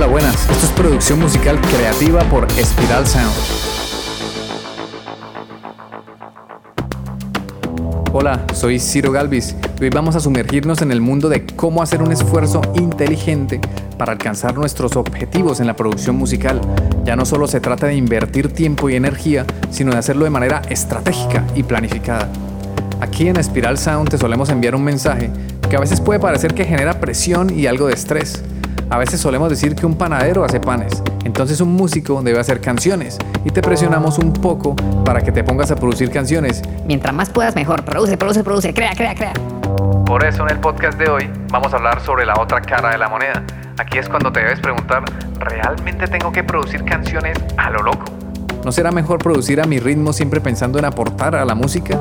Hola, buenas. Esto es producción musical creativa por Espiral Sound. Hola, soy Ciro Galvis y hoy vamos a sumergirnos en el mundo de cómo hacer un esfuerzo inteligente para alcanzar nuestros objetivos en la producción musical. Ya no solo se trata de invertir tiempo y energía, sino de hacerlo de manera estratégica y planificada. Aquí en Espiral Sound te solemos enviar un mensaje que a veces puede parecer que genera presión y algo de estrés a veces solemos decir que un panadero hace panes, entonces un músico debe hacer canciones y te presionamos un poco para que te pongas a producir canciones. Mientras más puedas mejor, produce, produce, produce, crea, crea, crea. Por eso en el podcast de hoy vamos a hablar sobre la otra cara de la moneda. Aquí es cuando te debes preguntar, ¿realmente tengo que producir canciones a lo loco? ¿No será mejor producir a mi ritmo siempre pensando en aportar a la música?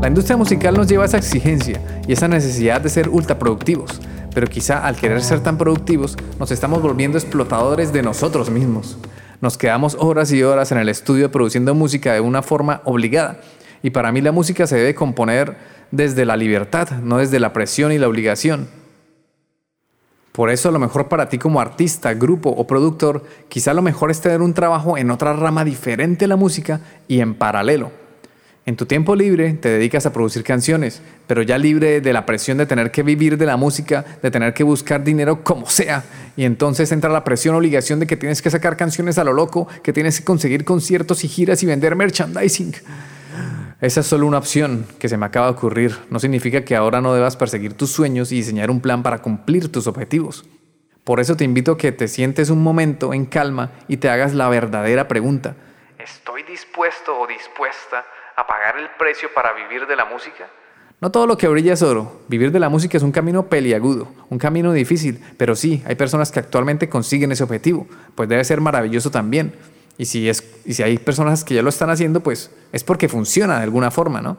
La industria musical nos lleva a esa exigencia y esa necesidad de ser ultra productivos pero quizá al querer ser tan productivos nos estamos volviendo explotadores de nosotros mismos. Nos quedamos horas y horas en el estudio produciendo música de una forma obligada. Y para mí la música se debe componer desde la libertad, no desde la presión y la obligación. Por eso lo mejor para ti como artista, grupo o productor, quizá lo mejor es tener un trabajo en otra rama diferente a la música y en paralelo. En tu tiempo libre te dedicas a producir canciones, pero ya libre de la presión de tener que vivir de la música, de tener que buscar dinero como sea. Y entonces entra la presión, obligación de que tienes que sacar canciones a lo loco, que tienes que conseguir conciertos y giras y vender merchandising. Esa es solo una opción que se me acaba de ocurrir. No significa que ahora no debas perseguir tus sueños y diseñar un plan para cumplir tus objetivos. Por eso te invito a que te sientes un momento en calma y te hagas la verdadera pregunta. ¿Estoy dispuesto o dispuesta a pagar el precio para vivir de la música? No todo lo que brilla es oro. Vivir de la música es un camino peliagudo, un camino difícil, pero sí, hay personas que actualmente consiguen ese objetivo, pues debe ser maravilloso también. Y si, es, y si hay personas que ya lo están haciendo, pues es porque funciona de alguna forma, ¿no?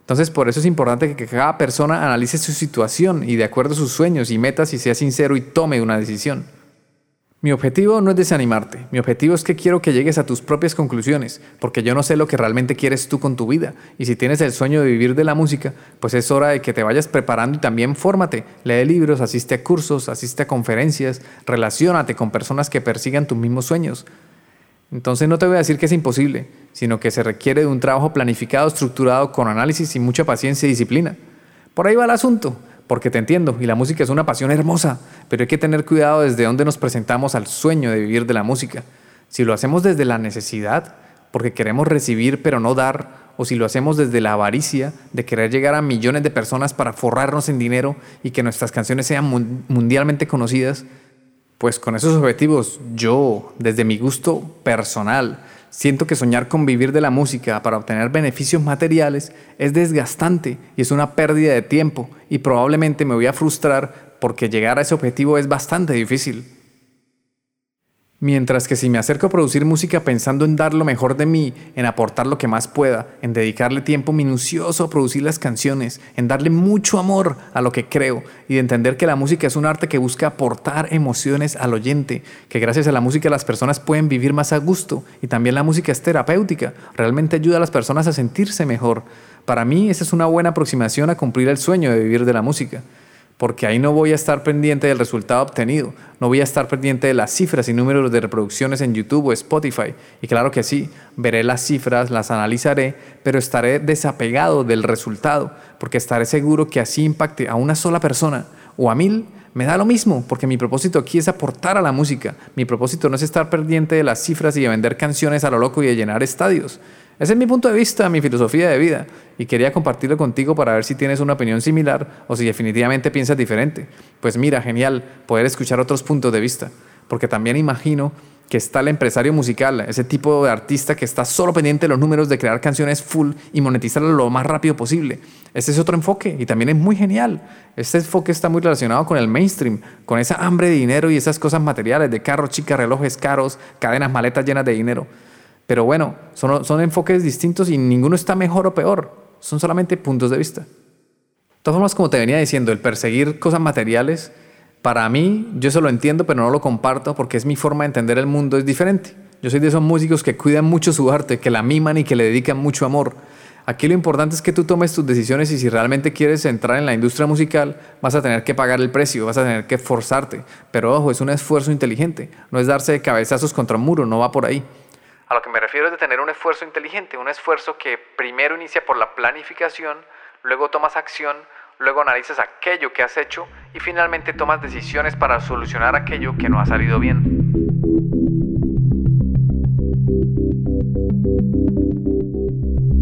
Entonces, por eso es importante que cada persona analice su situación y de acuerdo a sus sueños y metas y sea sincero y tome una decisión. Mi objetivo no es desanimarte, mi objetivo es que quiero que llegues a tus propias conclusiones, porque yo no sé lo que realmente quieres tú con tu vida, y si tienes el sueño de vivir de la música, pues es hora de que te vayas preparando y también fórmate, lee libros, asiste a cursos, asiste a conferencias, relaciónate con personas que persigan tus mismos sueños. Entonces no te voy a decir que es imposible, sino que se requiere de un trabajo planificado, estructurado, con análisis y mucha paciencia y disciplina. Por ahí va el asunto porque te entiendo y la música es una pasión hermosa, pero hay que tener cuidado desde dónde nos presentamos al sueño de vivir de la música. Si lo hacemos desde la necesidad, porque queremos recibir pero no dar, o si lo hacemos desde la avaricia de querer llegar a millones de personas para forrarnos en dinero y que nuestras canciones sean mundialmente conocidas, pues con esos objetivos yo, desde mi gusto personal, Siento que soñar con vivir de la música para obtener beneficios materiales es desgastante y es una pérdida de tiempo y probablemente me voy a frustrar porque llegar a ese objetivo es bastante difícil. Mientras que si me acerco a producir música pensando en dar lo mejor de mí, en aportar lo que más pueda, en dedicarle tiempo minucioso a producir las canciones, en darle mucho amor a lo que creo y de entender que la música es un arte que busca aportar emociones al oyente, que gracias a la música las personas pueden vivir más a gusto y también la música es terapéutica, realmente ayuda a las personas a sentirse mejor. Para mí esa es una buena aproximación a cumplir el sueño de vivir de la música porque ahí no voy a estar pendiente del resultado obtenido, no voy a estar pendiente de las cifras y números de reproducciones en YouTube o Spotify. Y claro que sí, veré las cifras, las analizaré, pero estaré desapegado del resultado, porque estaré seguro que así impacte a una sola persona o a mil. Me da lo mismo, porque mi propósito aquí es aportar a la música. Mi propósito no es estar pendiente de las cifras y de vender canciones a lo loco y de llenar estadios. Ese es mi punto de vista, mi filosofía de vida, y quería compartirlo contigo para ver si tienes una opinión similar o si definitivamente piensas diferente. Pues mira, genial poder escuchar otros puntos de vista, porque también imagino que está el empresario musical, ese tipo de artista que está solo pendiente de los números de crear canciones full y monetizarlo lo más rápido posible. Ese es otro enfoque y también es muy genial. Este enfoque está muy relacionado con el mainstream, con esa hambre de dinero y esas cosas materiales, de carros, chicas, relojes caros, cadenas, maletas llenas de dinero. Pero bueno, son, enfoques distintos y ninguno está mejor o peor. Son solamente puntos de vista. De todas formas, como te venía diciendo, el perseguir cosas materiales, para mí, yo eso lo entiendo, pero no lo comparto porque es mi forma de entender el mundo, es diferente. Yo soy de esos músicos que cuidan mucho su arte, que la miman y que le dedican mucho amor. Aquí lo importante es que tú tomes tus decisiones y si realmente quieres entrar en la industria musical, vas a tener que pagar el precio, vas a tener que forzarte. Pero ojo, es un esfuerzo inteligente, no es darse cabezazos contra un muro, no va por ahí. A lo que me refiero es de tener un esfuerzo inteligente, un esfuerzo que primero inicia por la planificación, luego tomas acción, luego analizas aquello que has hecho y finalmente tomas decisiones para solucionar aquello que no ha salido bien.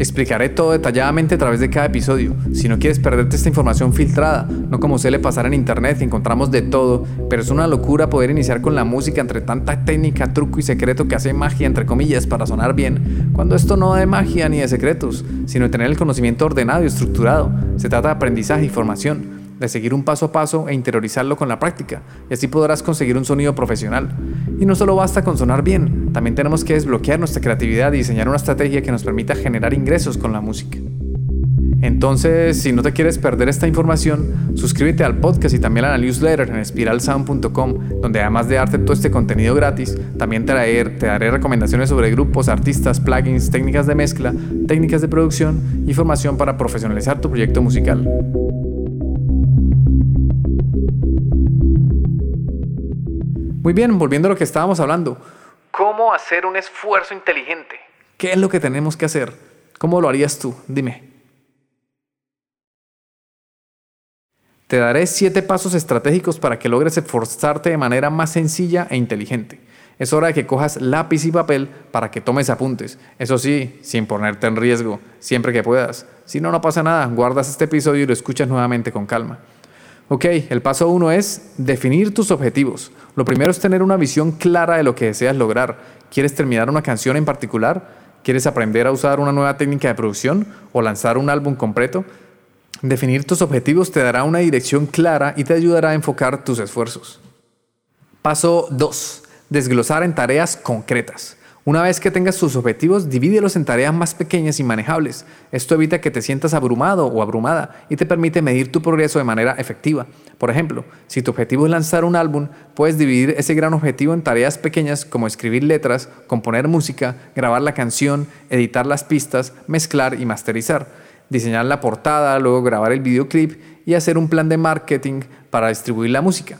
Explicaré todo detalladamente a través de cada episodio. Si no quieres perderte esta información filtrada, no como suele pasar en internet que encontramos de todo, pero es una locura poder iniciar con la música entre tanta técnica, truco y secreto que hace magia entre comillas para sonar bien, cuando esto no de magia ni de secretos, sino de tener el conocimiento ordenado y estructurado. Se trata de aprendizaje y formación de seguir un paso a paso e interiorizarlo con la práctica, y así podrás conseguir un sonido profesional. Y no solo basta con sonar bien, también tenemos que desbloquear nuestra creatividad y diseñar una estrategia que nos permita generar ingresos con la música. Entonces, si no te quieres perder esta información, suscríbete al podcast y también a la newsletter en spiralsound.com, donde además de darte todo este contenido gratis, también te daré, te daré recomendaciones sobre grupos, artistas, plugins, técnicas de mezcla, técnicas de producción y formación para profesionalizar tu proyecto musical. Muy bien, volviendo a lo que estábamos hablando. ¿Cómo hacer un esfuerzo inteligente? ¿Qué es lo que tenemos que hacer? ¿Cómo lo harías tú? Dime. Te daré siete pasos estratégicos para que logres esforzarte de manera más sencilla e inteligente. Es hora de que cojas lápiz y papel para que tomes apuntes. Eso sí, sin ponerte en riesgo, siempre que puedas. Si no, no pasa nada. Guardas este episodio y lo escuchas nuevamente con calma. Ok, el paso uno es definir tus objetivos. Lo primero es tener una visión clara de lo que deseas lograr. ¿Quieres terminar una canción en particular? ¿Quieres aprender a usar una nueva técnica de producción o lanzar un álbum completo? Definir tus objetivos te dará una dirección clara y te ayudará a enfocar tus esfuerzos. Paso 2. Desglosar en tareas concretas. Una vez que tengas tus objetivos, divídelos en tareas más pequeñas y manejables. Esto evita que te sientas abrumado o abrumada y te permite medir tu progreso de manera efectiva. Por ejemplo, si tu objetivo es lanzar un álbum, puedes dividir ese gran objetivo en tareas pequeñas como escribir letras, componer música, grabar la canción, editar las pistas, mezclar y masterizar, diseñar la portada, luego grabar el videoclip y hacer un plan de marketing para distribuir la música.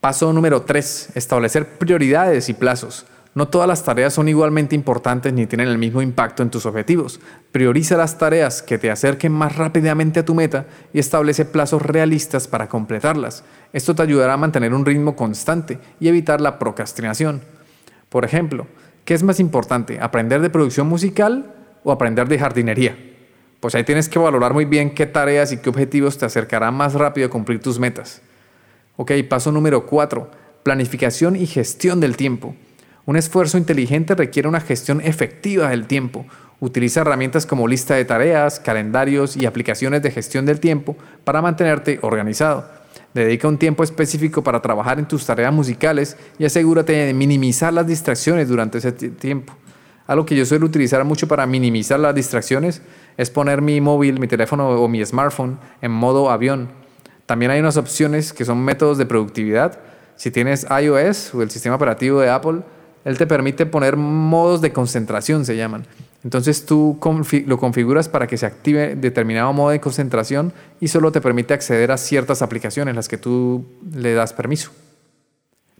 Paso número 3. Establecer prioridades y plazos. No todas las tareas son igualmente importantes ni tienen el mismo impacto en tus objetivos. Prioriza las tareas que te acerquen más rápidamente a tu meta y establece plazos realistas para completarlas. Esto te ayudará a mantener un ritmo constante y evitar la procrastinación. Por ejemplo, ¿qué es más importante? ¿Aprender de producción musical o aprender de jardinería? Pues ahí tienes que valorar muy bien qué tareas y qué objetivos te acercarán más rápido a cumplir tus metas. Ok, paso número 4. Planificación y gestión del tiempo. Un esfuerzo inteligente requiere una gestión efectiva del tiempo. Utiliza herramientas como lista de tareas, calendarios y aplicaciones de gestión del tiempo para mantenerte organizado. Dedica un tiempo específico para trabajar en tus tareas musicales y asegúrate de minimizar las distracciones durante ese tiempo. Algo que yo suelo utilizar mucho para minimizar las distracciones es poner mi móvil, mi teléfono o mi smartphone en modo avión. También hay unas opciones que son métodos de productividad. Si tienes iOS o el sistema operativo de Apple, él te permite poner modos de concentración, se llaman. Entonces tú lo configuras para que se active determinado modo de concentración y solo te permite acceder a ciertas aplicaciones, las que tú le das permiso.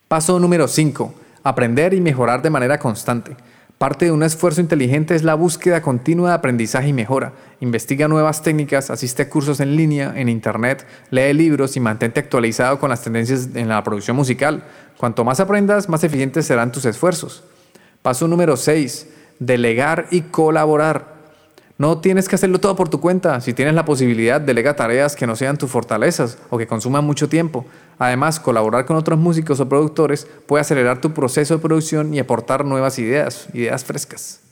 Paso número 5. Aprender y mejorar de manera constante. Parte de un esfuerzo inteligente es la búsqueda continua de aprendizaje y mejora. Investiga nuevas técnicas, asiste a cursos en línea, en internet, lee libros y mantente actualizado con las tendencias en la producción musical. Cuanto más aprendas, más eficientes serán tus esfuerzos. Paso número 6. Delegar y colaborar. No tienes que hacerlo todo por tu cuenta. Si tienes la posibilidad, delega tareas que no sean tus fortalezas o que consuman mucho tiempo. Además, colaborar con otros músicos o productores puede acelerar tu proceso de producción y aportar nuevas ideas, ideas frescas.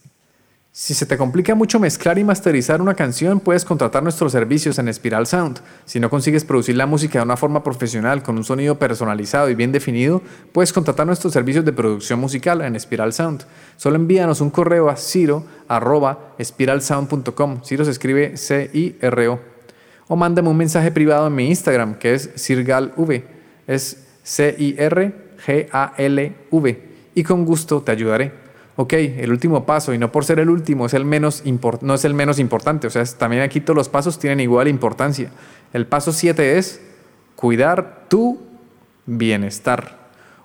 Si se te complica mucho mezclar y masterizar una canción, puedes contratar nuestros servicios en Spiral Sound. Si no consigues producir la música de una forma profesional, con un sonido personalizado y bien definido, puedes contratar nuestros servicios de producción musical en Spiral Sound. Solo envíanos un correo a ciro.spiralsound.com. Ciro se escribe C-I-R-O. O mándame un mensaje privado en mi Instagram, que es cirgalv. Es C-I-R-G-A-L-V. Y con gusto te ayudaré ok, el último paso, y no por ser el último, es el menos no es el menos importante. O sea, también aquí todos los pasos tienen igual importancia. El paso 7 es cuidar tu bienestar.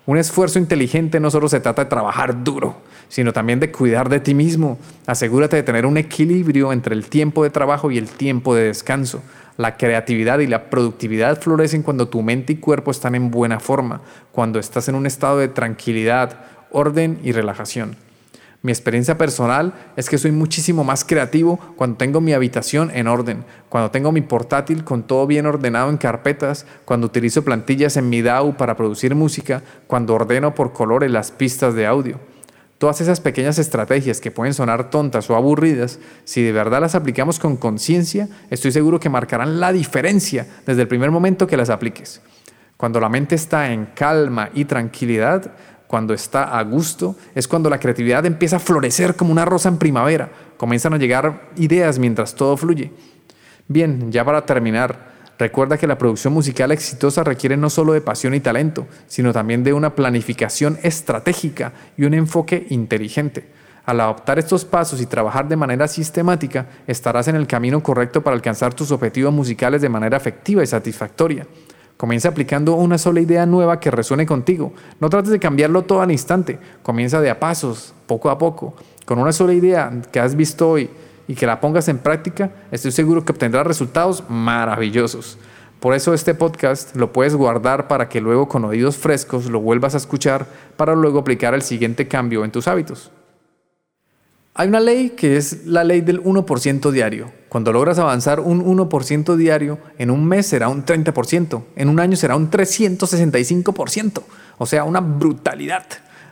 Un esfuerzo inteligente no solo se trata de trabajar duro, sino también de cuidar de ti mismo. Asegúrate de tener un equilibrio entre el tiempo de trabajo y el tiempo de descanso. La creatividad y la productividad florecen cuando tu mente y cuerpo están en buena forma, cuando estás en un estado de tranquilidad, orden y relajación. Mi experiencia personal es que soy muchísimo más creativo cuando tengo mi habitación en orden, cuando tengo mi portátil con todo bien ordenado en carpetas, cuando utilizo plantillas en mi DAW para producir música, cuando ordeno por colores las pistas de audio. Todas esas pequeñas estrategias que pueden sonar tontas o aburridas, si de verdad las aplicamos con conciencia, estoy seguro que marcarán la diferencia desde el primer momento que las apliques. Cuando la mente está en calma y tranquilidad, cuando está a gusto, es cuando la creatividad empieza a florecer como una rosa en primavera. Comienzan a llegar ideas mientras todo fluye. Bien, ya para terminar, recuerda que la producción musical exitosa requiere no solo de pasión y talento, sino también de una planificación estratégica y un enfoque inteligente. Al adoptar estos pasos y trabajar de manera sistemática, estarás en el camino correcto para alcanzar tus objetivos musicales de manera efectiva y satisfactoria. Comienza aplicando una sola idea nueva que resuene contigo. No trates de cambiarlo todo al instante. Comienza de a pasos, poco a poco. Con una sola idea que has visto hoy y que la pongas en práctica, estoy seguro que obtendrás resultados maravillosos. Por eso este podcast lo puedes guardar para que luego con oídos frescos lo vuelvas a escuchar para luego aplicar el siguiente cambio en tus hábitos. Hay una ley que es la ley del 1% diario. Cuando logras avanzar un 1% diario, en un mes será un 30%, en un año será un 365%, o sea, una brutalidad.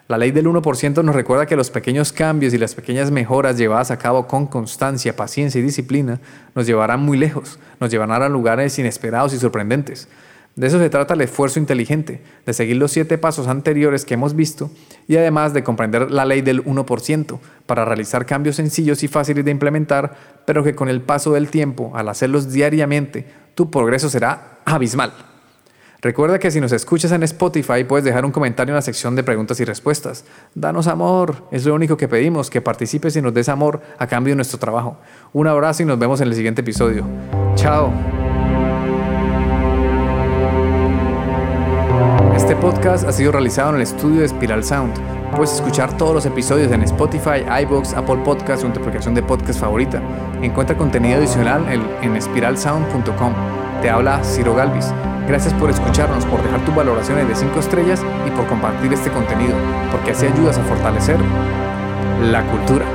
La ley del 1% nos recuerda que los pequeños cambios y las pequeñas mejoras llevadas a cabo con constancia, paciencia y disciplina nos llevarán muy lejos, nos llevarán a lugares inesperados y sorprendentes. De eso se trata el esfuerzo inteligente, de seguir los siete pasos anteriores que hemos visto y además de comprender la ley del 1% para realizar cambios sencillos y fáciles de implementar, pero que con el paso del tiempo, al hacerlos diariamente, tu progreso será abismal. Recuerda que si nos escuchas en Spotify puedes dejar un comentario en la sección de preguntas y respuestas. Danos amor, es lo único que pedimos, que participes y nos des amor a cambio de nuestro trabajo. Un abrazo y nos vemos en el siguiente episodio. Chao. Podcast ha sido realizado en el estudio de Spiral Sound. Puedes escuchar todos los episodios en Spotify, iBox, Apple Podcasts o en tu aplicación de podcast favorita. Encuentra contenido adicional en, en spiralsound.com. Te habla Ciro Galvis. Gracias por escucharnos, por dejar tus valoraciones de 5 estrellas y por compartir este contenido, porque así ayudas a fortalecer la cultura.